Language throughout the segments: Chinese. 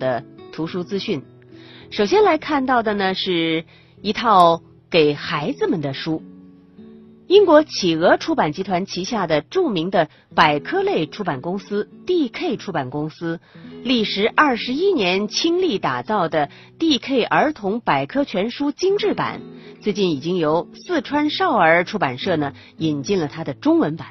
的图书资讯。首先来看到的呢，是一套给孩子们的书。英国企鹅出版集团旗下的著名的百科类出版公司 D.K 出版公司，历时二十一年倾力打造的 D.K 儿童百科全书精致版，最近已经由四川少儿出版社呢引进了它的中文版。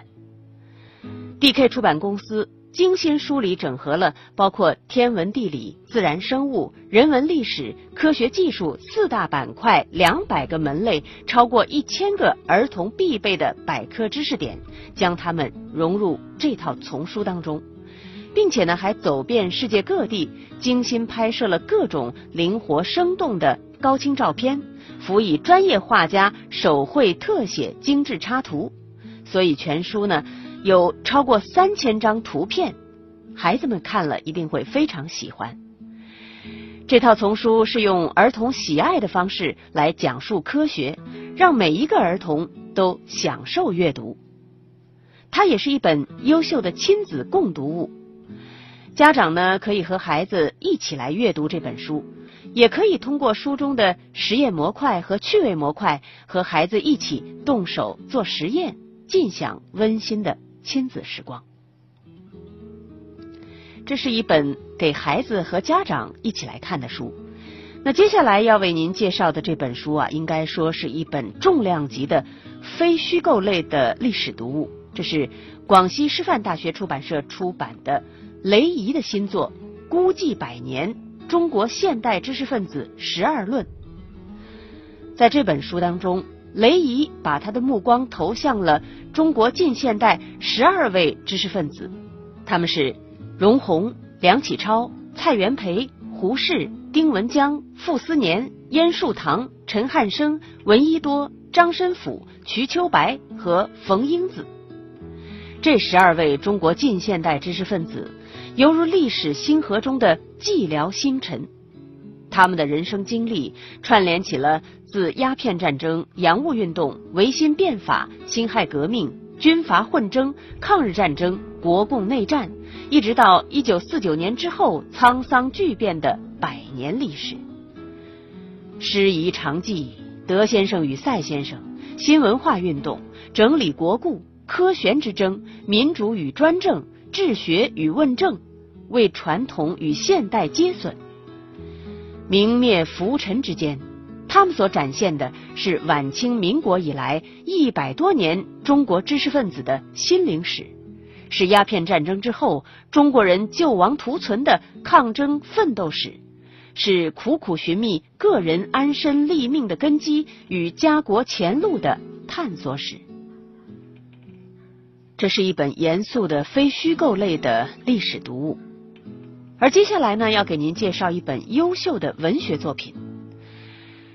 D.K 出版公司。精心梳理整合了包括天文地理、自然生物、人文历史、科学技术四大板块两百个门类，超过一千个儿童必备的百科知识点，将它们融入这套丛书当中，并且呢还走遍世界各地，精心拍摄了各种灵活生动的高清照片，辅以专业画家手绘特写精致插图，所以全书呢。有超过三千张图片，孩子们看了一定会非常喜欢。这套丛书是用儿童喜爱的方式来讲述科学，让每一个儿童都享受阅读。它也是一本优秀的亲子共读物。家长呢可以和孩子一起来阅读这本书，也可以通过书中的实验模块和趣味模块，和孩子一起动手做实验，尽享温馨的。亲子时光，这是一本给孩子和家长一起来看的书。那接下来要为您介绍的这本书啊，应该说是一本重量级的非虚构类的历史读物。这是广西师范大学出版社出版的雷颐的新作《孤寂百年：中国现代知识分子十二论》。在这本书当中。雷颐把他的目光投向了中国近现代十二位知识分子，他们是容闳、梁启超、蔡元培、胡适、丁文江、傅斯年、燕树堂、陈汉生、闻一多、张申府、瞿秋白和冯英子。这十二位中国近现代知识分子，犹如历史星河中的寂寥星辰。他们的人生经历串联起了自鸦片战争、洋务运动、维新变法、辛亥革命、军阀混争、抗日战争、国共内战，一直到一九四九年之后沧桑巨变的百年历史。师夷长技、德先生与赛先生、新文化运动、整理国故、科学之争、民主与专政、治学与问政，为传统与现代接损。明灭浮沉之间，他们所展现的是晚清民国以来一百多年中国知识分子的心灵史，是鸦片战争之后中国人救亡图存的抗争奋斗史，是苦苦寻觅个人安身立命的根基与家国前路的探索史。这是一本严肃的非虚构类的历史读物。而接下来呢，要给您介绍一本优秀的文学作品。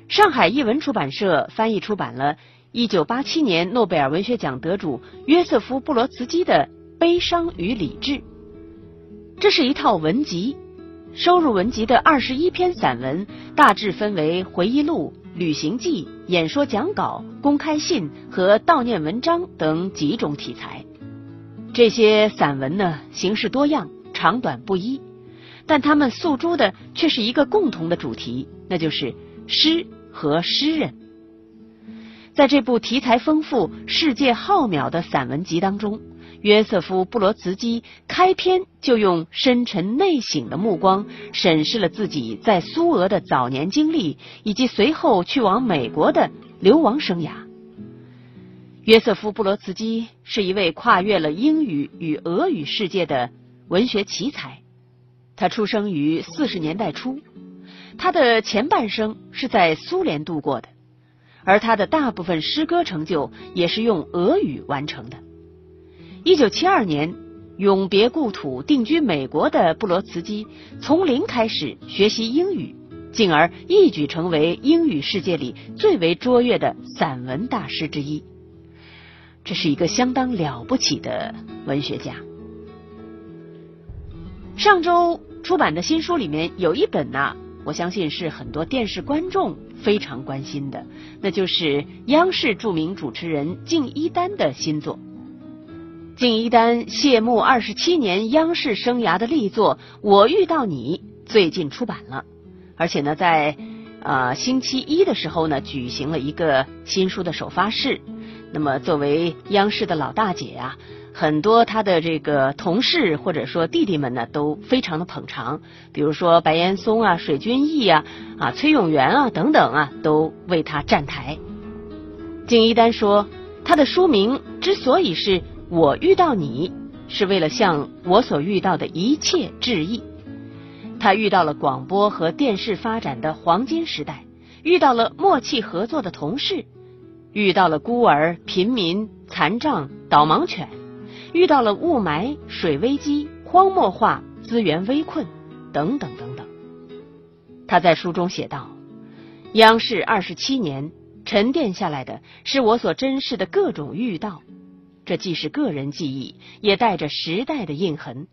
上海译文出版社翻译出版了1987年诺贝尔文学奖得主约瑟夫·布罗茨基的《悲伤与理智》。这是一套文集，收入文集的二十一篇散文大致分为回忆录、旅行记、演说讲稿、公开信和悼念文章等几种题材。这些散文呢，形式多样，长短不一。但他们诉诸的却是一个共同的主题，那就是诗和诗人。在这部题材丰富、世界浩渺的散文集当中，约瑟夫·布罗茨基开篇就用深沉内省的目光审视了自己在苏俄的早年经历，以及随后去往美国的流亡生涯。约瑟夫·布罗茨基是一位跨越了英语与俄语世界的文学奇才。他出生于四十年代初，他的前半生是在苏联度过的，而他的大部分诗歌成就也是用俄语完成的。一九七二年，永别故土，定居美国的布罗茨基从零开始学习英语，进而一举成为英语世界里最为卓越的散文大师之一。这是一个相当了不起的文学家。上周出版的新书里面有一本呢，我相信是很多电视观众非常关心的，那就是央视著名主持人敬一丹的新作。敬一丹谢幕二十七年央视生涯的力作《我遇到你》，最近出版了，而且呢，在呃星期一的时候呢，举行了一个新书的首发式。那么，作为央视的老大姐呀，很多他的这个同事或者说弟弟们呢，都非常的捧场。比如说白岩松啊、水均益啊、啊崔永元啊等等啊，都为他站台。敬一丹说，他的书名之所以是我遇到你，是为了向我所遇到的一切致意。他遇到了广播和电视发展的黄金时代，遇到了默契合作的同事。遇到了孤儿、贫民、残障、导盲犬，遇到了雾霾、水危机、荒漠化、资源危困等等等等。他在书中写道：“央视二十七年沉淀下来的是我所珍视的各种遇到，这既是个人记忆，也带着时代的印痕。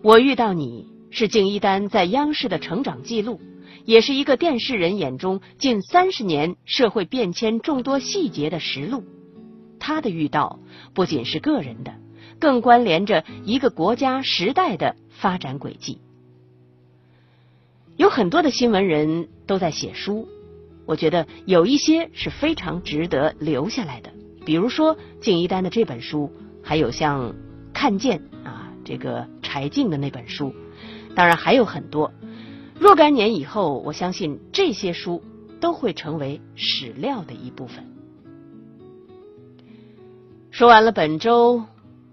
我遇到你是敬一丹在央视的成长记录。”也是一个电视人眼中近三十年社会变迁众多细节的实录。他的遇到不仅是个人的，更关联着一个国家时代的发展轨迹。有很多的新闻人都在写书，我觉得有一些是非常值得留下来的。比如说敬一丹的这本书，还有像看见啊这个柴静的那本书，当然还有很多。若干年以后，我相信这些书都会成为史料的一部分。说完了本周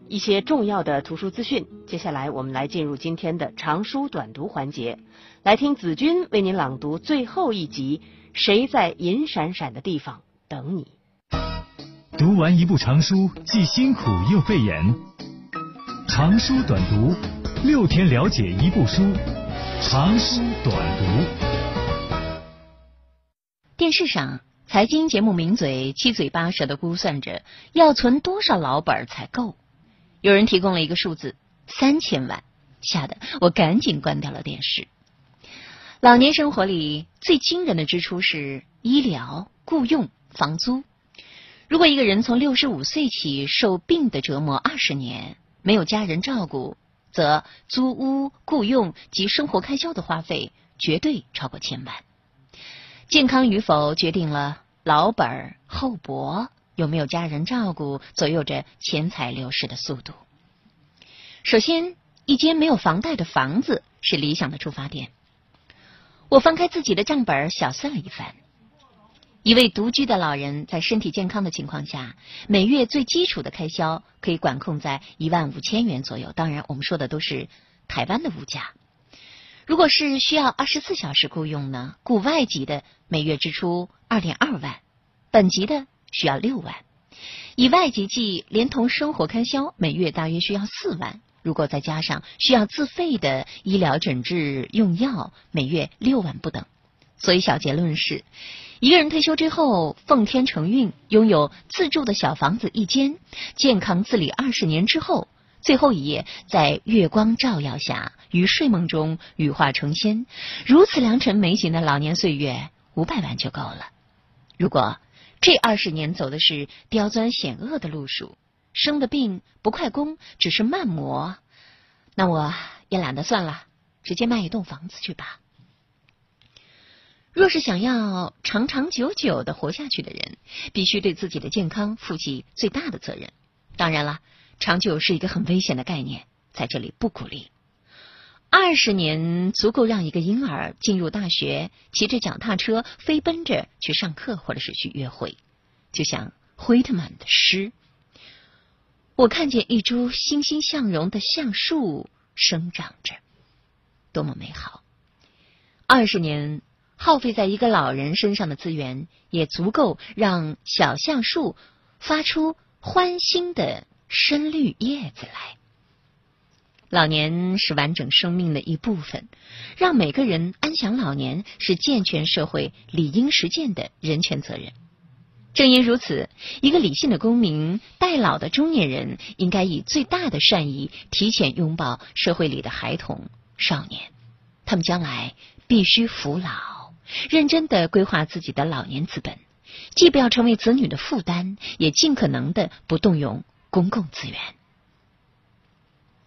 一些重要的图书资讯，接下来我们来进入今天的长书短读环节，来听子君为您朗读最后一集《谁在银闪闪的地方等你》。读完一部长书，既辛苦又费眼。长书短读，六天了解一部书。长书短读。电视上，财经节目名嘴七嘴八舌的估算着要存多少老本才够。有人提供了一个数字：三千万，吓得我赶紧关掉了电视。老年生活里最惊人的支出是医疗、雇佣、房租。如果一个人从六十五岁起受病的折磨二十年，没有家人照顾。则租屋、雇佣及生活开销的花费绝对超过千万。健康与否决定了老本厚薄，有没有家人照顾左右着钱财流失的速度。首先，一间没有房贷的房子是理想的出发点。我翻开自己的账本，小算了一番。一位独居的老人在身体健康的情况下，每月最基础的开销可以管控在一万五千元左右。当然，我们说的都是台湾的物价。如果是需要二十四小时雇佣呢？雇外籍的每月支出二点二万，本籍的需要六万。以外籍计，连同生活开销，每月大约需要四万。如果再加上需要自费的医疗诊治、用药，每月六万不等。所以，小结论是。一个人退休之后，奉天承运，拥有自住的小房子一间，健康自理二十年之后，最后一夜在月光照耀下，于睡梦中羽化成仙，如此良辰美景的老年岁月，五百万就够了。如果这二十年走的是刁钻险恶的路数，生的病不快攻，只是慢磨，那我也懒得算了，直接卖一栋房子去吧。若是想要长长久久的活下去的人，必须对自己的健康负起最大的责任。当然了，长久是一个很危险的概念，在这里不鼓励。二十年足够让一个婴儿进入大学，骑着脚踏车飞奔着去上课，或者是去约会。就像惠特曼的诗：“我看见一株欣欣向荣的橡树生长着，多么美好！”二十年。耗费在一个老人身上的资源，也足够让小橡树发出欢欣的深绿叶子来。老年是完整生命的一部分，让每个人安享老年是健全社会理应实践的人权责任。正因如此，一个理性的公民、待老的中年人，应该以最大的善意，提前拥抱社会里的孩童、少年，他们将来必须服老。认真的规划自己的老年资本，既不要成为子女的负担，也尽可能的不动用公共资源。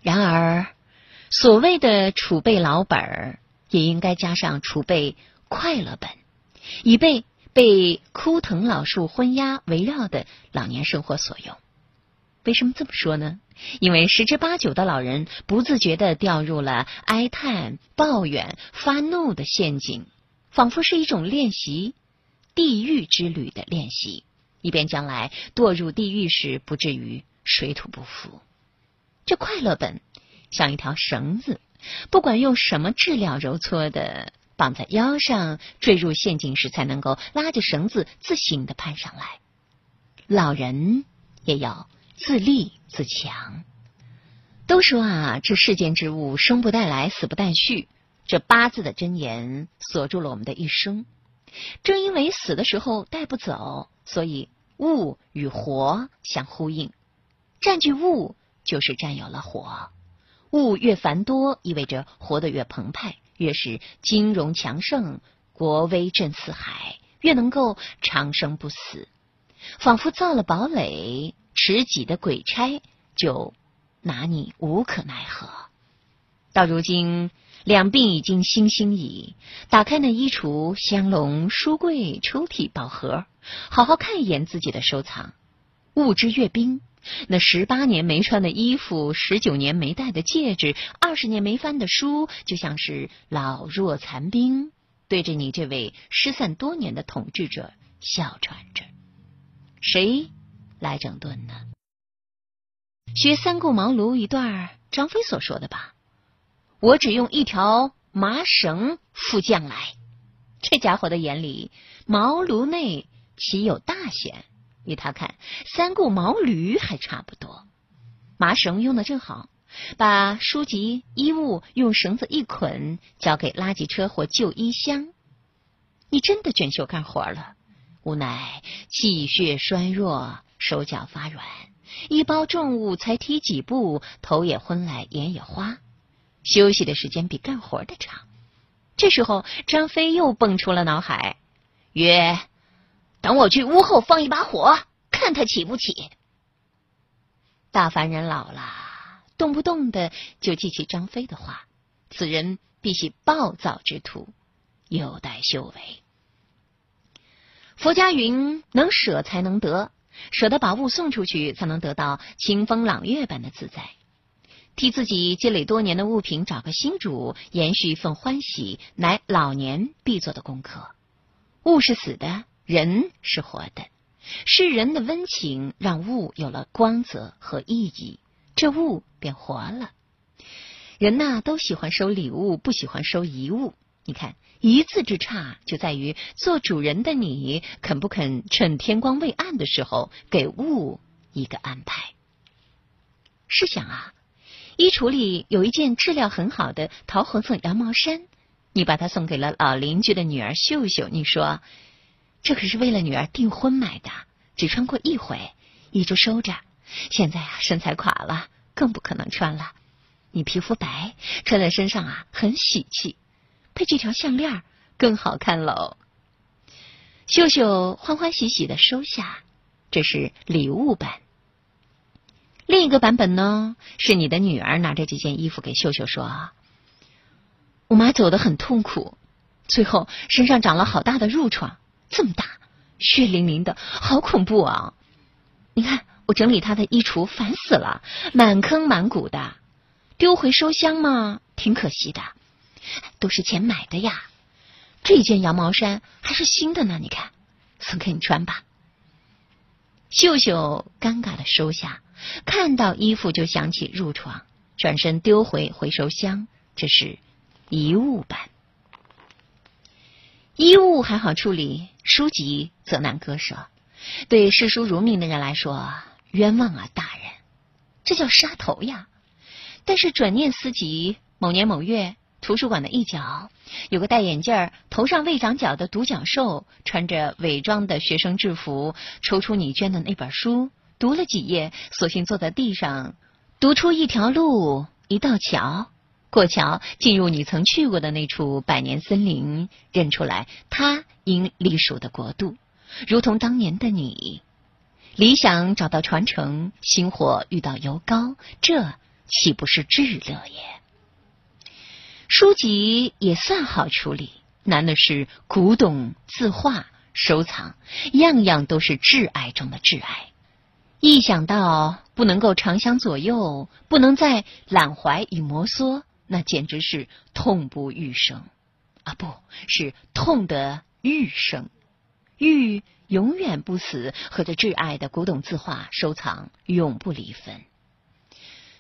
然而，所谓的储备老本儿，也应该加上储备快乐本，以备被枯藤老树昏鸦围绕的老年生活所用。为什么这么说呢？因为十之八九的老人不自觉的掉入了哀叹、抱怨、发怒的陷阱，仿佛是一种练习地狱之旅的练习，以便将来堕入地狱时不至于水土不服。这快乐本像一条绳子，不管用什么质料揉搓的，绑在腰上，坠入陷阱时才能够拉着绳子自行的攀上来。老人也要。自立自强。都说啊，这世间之物，生不带来，死不带去。这八字的真言锁住了我们的一生。正因为死的时候带不走，所以物与活相呼应。占据物，就是占有了火。物越繁多，意味着活得越澎湃，越是金融强盛，国威震四海，越能够长生不死。仿佛造了堡垒。持己的鬼差就拿你无可奈何。到如今两鬓已经星星矣，打开那衣橱、香笼、书柜、抽屉、宝盒，好好看一眼自己的收藏。物之阅兵，那十八年没穿的衣服，十九年没戴的戒指，二十年没翻的书，就像是老弱残兵，对着你这位失散多年的统治者笑喘着。谁？来整顿呢？学三顾茅庐一段张飞所说的吧。我只用一条麻绳赴将来。这家伙的眼里，茅庐内岂有大贤？与他看，三顾毛驴还差不多。麻绳用的正好，把书籍衣物用绳子一捆，交给垃圾车或旧衣箱。你真的卷袖干活了，无奈气血衰弱。手脚发软，一包重物才提几步，头也昏来，眼也花，休息的时间比干活的长。这时候，张飞又蹦出了脑海，曰：“等我去屋后放一把火，看他起不起。”大凡人老了，动不动的就记起张飞的话，此人必系暴躁之徒，有待修为。佛家云：“能舍才能得。”舍得把物送出去，才能得到清风朗月般的自在。替自己积累多年的物品找个新主，延续一份欢喜，乃老年必做的功课。物是死的，人是活的。是人的温情让物有了光泽和意义，这物便活了。人呐，都喜欢收礼物，不喜欢收遗物。你看。一字之差，就在于做主人的你肯不肯趁天光未暗的时候给物一个安排。试想啊，衣橱里有一件质量很好的桃红色羊毛衫，你把它送给了老邻居的女儿秀秀，你说这可是为了女儿订婚买的，只穿过一回，一直收着。现在啊，身材垮了，更不可能穿了。你皮肤白，穿在身上啊，很喜气。配这条项链更好看喽。秀秀欢欢喜喜的收下，这是礼物版。另一个版本呢，是你的女儿拿着这件衣服给秀秀说：“我妈走的很痛苦，最后身上长了好大的褥疮，这么大，血淋淋的，好恐怖啊！你看我整理他的衣橱，烦死了，满坑满谷的，丢回收箱嘛，挺可惜的。”都是钱买的呀，这件羊毛衫还是新的呢，你看，送给你穿吧。秀秀尴尬的收下，看到衣服就想起褥床，转身丢回回收箱。这是遗物版，衣物还好处理，书籍则难割舍。对视书如命的人来说，冤枉啊，大人，这叫杀头呀。但是转念思及，某年某月。图书馆的一角，有个戴眼镜、头上未长角的独角兽，穿着伪装的学生制服，抽出你捐的那本书，读了几页，索性坐在地上，读出一条路、一道桥，过桥进入你曾去过的那处百年森林，认出来他应隶属的国度，如同当年的你，理想找到传承，星火遇到油膏，这岂不是至乐也？书籍也算好处理，难的是古董、字画、收藏，样样都是挚爱中的挚爱。一想到不能够长相左右，不能再揽怀与摩挲，那简直是痛不欲生啊！不是痛得欲生，欲永远不死，和这挚爱的古董字画收藏永不离分。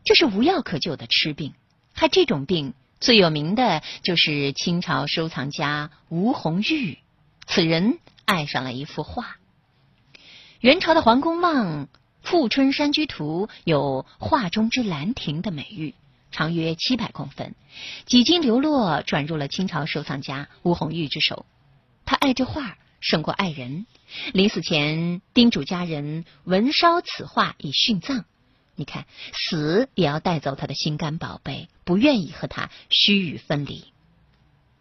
这是无药可救的痴病，还这种病最有名的就是清朝收藏家吴红玉，此人爱上了一幅画。元朝的黄公望。《富春山居图》有“画中之兰亭”的美誉，长约七百公分，几经流落，转入了清朝收藏家吴红玉之手。他爱这画胜过爱人，临死前叮嘱家人焚烧此画以殉葬。你看，死也要带走他的心肝宝贝，不愿意和他须臾分离。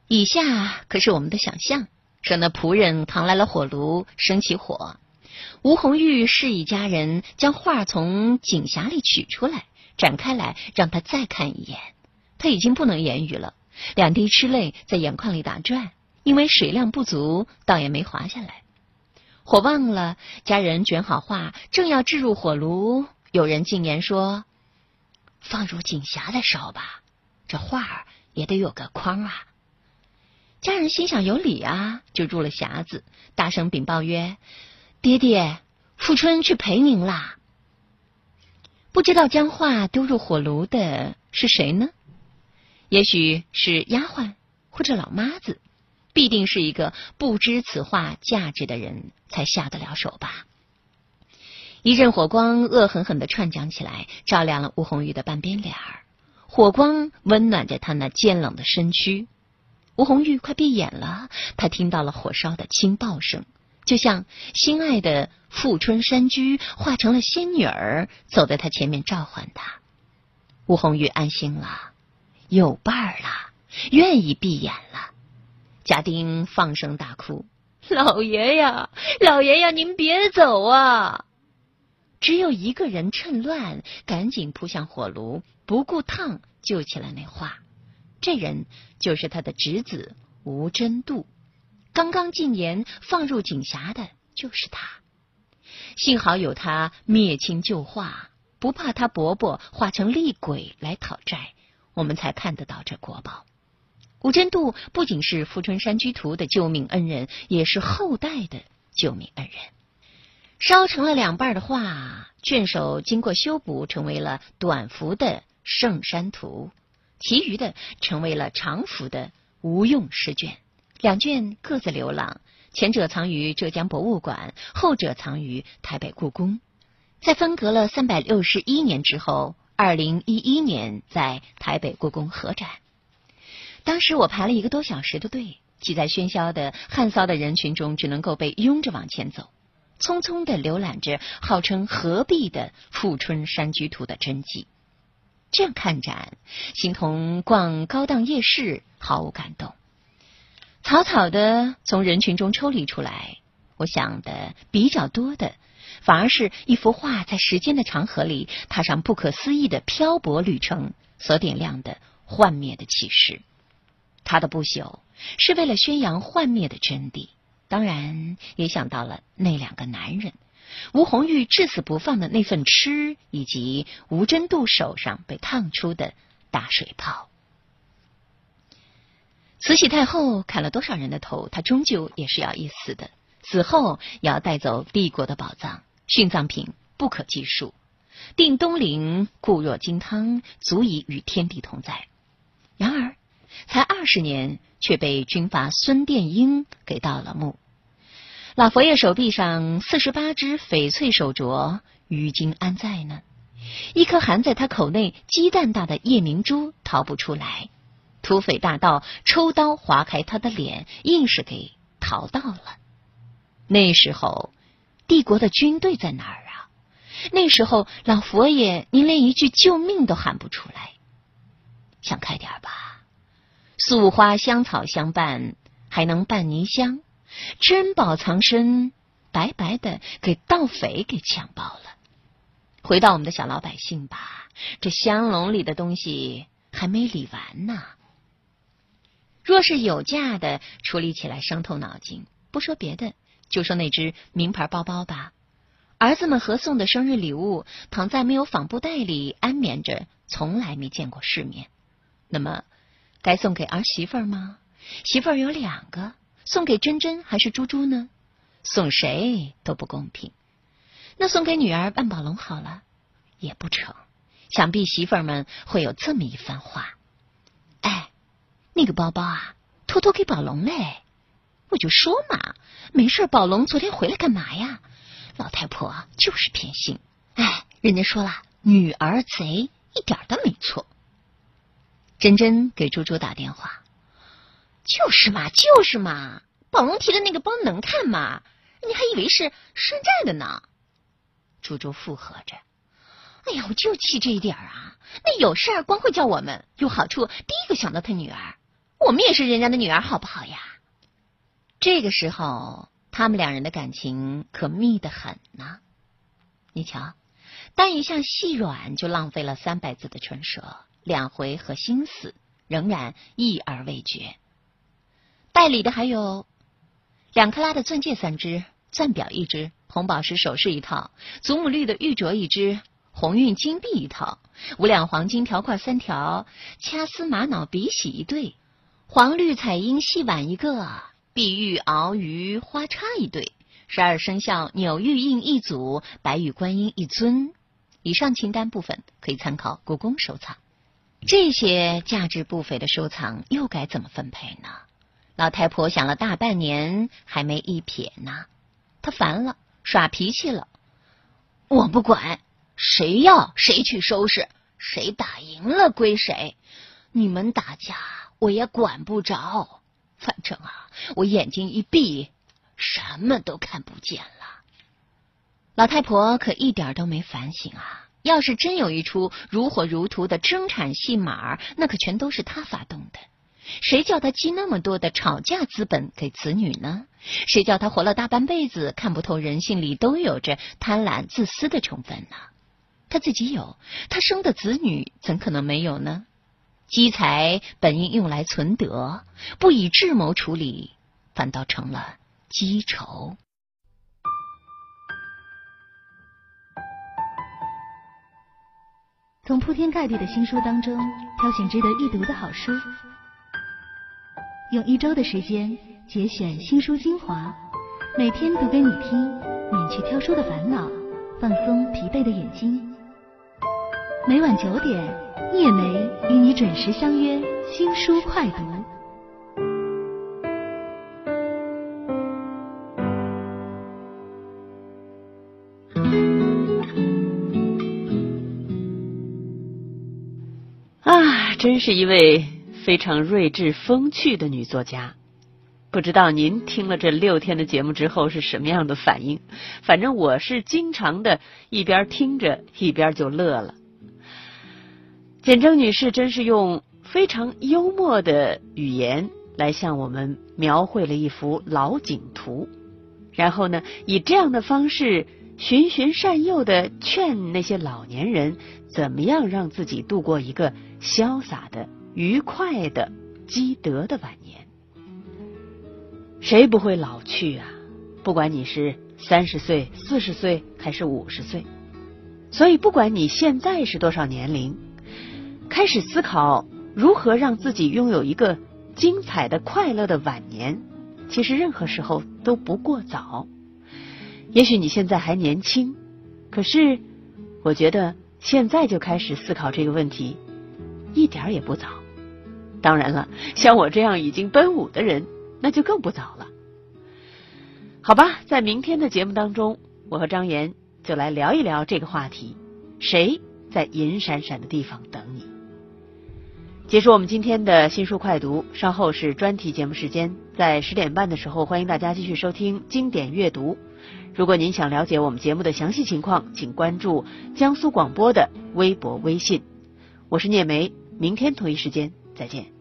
以下可是我们的想象：说那仆人扛来了火炉，生起火。吴红玉示意家人将画从锦匣里取出来，展开来，让他再看一眼。他已经不能言语了，两滴痴泪在眼眶里打转，因为水量不足，倒也没滑下来。火旺了，家人卷好画，正要置入火炉，有人进言说：“放入锦匣再烧吧，这画也得有个框啊。”家人心想有理啊，就入了匣子，大声禀报曰。爹爹，富春去陪您啦。不知道将画丢入火炉的是谁呢？也许是丫鬟或者老妈子，必定是一个不知此画价值的人才下得了手吧。一阵火光恶狠狠的串讲起来，照亮了吴红玉的半边脸儿。火光温暖着他那坚冷的身躯。吴红玉快闭眼了，他听到了火烧的轻爆声。就像心爱的富春山居化成了仙女儿，走在他前面召唤他。吴红玉安心了，有伴儿了，愿意闭眼了。家丁放声大哭：“老爷呀，老爷呀，您别走啊！”只有一个人趁乱赶紧扑向火炉，不顾烫救起了那画。这人就是他的侄子吴真度。刚刚进言放入锦匣的就是他，幸好有他灭亲救化，不怕他伯伯化成厉鬼来讨债，我们才看得到这国宝。吴真度不仅是《富春山居图》的救命恩人，也是后代的救命恩人。烧成了两半的画，卷首经过修补，成为了短幅的《圣山图》，其余的成为了长幅的无用诗卷。两卷各自流浪，前者藏于浙江博物馆，后者藏于台北故宫。在分隔了三百六十一年之后，二零一一年在台北故宫合展。当时我排了一个多小时的队，挤在喧嚣的汗骚的人群中，只能够被拥着往前走，匆匆的浏览着号称合璧的《富春山居图》的真迹。这样看展，形同逛高档夜市，毫无感动。草草的从人群中抽离出来，我想的比较多的，反而是一幅画在时间的长河里踏上不可思议的漂泊旅程所点亮的幻灭的启示。他的不朽是为了宣扬幻灭的真谛，当然也想到了那两个男人吴红玉至死不放的那份痴，以及吴真度手上被烫出的大水泡。慈禧太后砍了多少人的头，她终究也是要一死的。死后也要带走帝国的宝藏，殉葬品不可计数。定东陵固若金汤，足以与天地同在。然而，才二十年，却被军阀孙殿英给盗了墓。老佛爷手臂上四十八只翡翠手镯，于今安在呢？一颗含在他口内鸡蛋大的夜明珠逃不出来。土匪大盗抽刀划开他的脸，硬是给逃到了。那时候，帝国的军队在哪儿啊？那时候，老佛爷您连一句救命都喊不出来。想开点吧，素花香草相伴，还能伴泥香。珍宝藏身，白白的给盗匪给抢包了。回到我们的小老百姓吧，这香笼里的东西还没理完呢。若是有价的，处理起来伤透脑筋。不说别的，就说那只名牌包包吧。儿子们合送的生日礼物，躺在没有纺布袋里安眠着，从来没见过世面。那么，该送给儿媳妇吗？媳妇儿有两个，送给珍珍还是猪猪呢？送谁都不公平。那送给女儿万宝龙好了，也不成。想必媳妇儿们会有这么一番话：哎，那个包包啊，偷偷给宝龙嘞。我就说嘛，没事，宝龙昨天回来干嘛呀？老太婆就是偏心，哎，人家说了，女儿贼一点都没错。珍珍给猪猪打电话，就是嘛，就是嘛，宝龙提的那个包能看吗？你还以为是山寨的呢？猪猪附和着，哎呀，我就气这一点啊！那有事儿光会叫我们，有好处第一个想到他女儿，我们也是人家的女儿，好不好呀？这个时候。他们两人的感情可密得很呢。你瞧，单一项细软就浪费了三百字的唇舌，两回合心思仍然意而未决。代理的还有两克拉的钻戒三只，钻表一只，红宝石首饰一套，祖母绿的玉镯一只，鸿运金币一套，五两黄金条块三条，掐丝玛瑙笔洗一对，黄绿彩英细碗一个。碧玉鳌鱼花叉一对，十二生肖纽玉印一组，白玉观音一尊。以上清单部分可以参考故宫收藏。这些价值不菲的收藏又该怎么分配呢？老太婆想了大半年，还没一撇呢。她烦了，耍脾气了。我不管，谁要谁去收拾，谁打赢了归谁。你们打架，我也管不着。反正啊，我眼睛一闭，什么都看不见了。老太婆可一点都没反省啊！要是真有一出如火如荼的争产戏码，那可全都是她发动的。谁叫她积那么多的吵架资本给子女呢？谁叫她活了大半辈子看不透人性里都有着贪婪自私的成分呢？她自己有，她生的子女怎可能没有呢？积财本应用来存德，不以智谋处理，反倒成了积仇。从铺天盖地的新书当中挑选值得一读的好书，用一周的时间节选新书精华，每天读给你听，免去挑书的烦恼，放松疲惫的眼睛。每晚九点。聂梅与你准时相约新书快读。啊，真是一位非常睿智风趣的女作家。不知道您听了这六天的节目之后是什么样的反应？反正我是经常的一边听着一边就乐了。简征女士真是用非常幽默的语言来向我们描绘了一幅老景图，然后呢，以这样的方式循循善诱的劝那些老年人怎么样让自己度过一个潇洒的、愉快的、积德的晚年。谁不会老去啊？不管你是三十岁、四十岁还是五十岁，所以不管你现在是多少年龄。开始思考如何让自己拥有一个精彩的、快乐的晚年，其实任何时候都不过早。也许你现在还年轻，可是我觉得现在就开始思考这个问题，一点也不早。当然了，像我这样已经奔五的人，那就更不早了。好吧，在明天的节目当中，我和张岩就来聊一聊这个话题：谁在银闪闪的地方等你？结束我们今天的新书快读，稍后是专题节目时间，在十点半的时候，欢迎大家继续收听经典阅读。如果您想了解我们节目的详细情况，请关注江苏广播的微博、微信。我是聂梅，明天同一时间再见。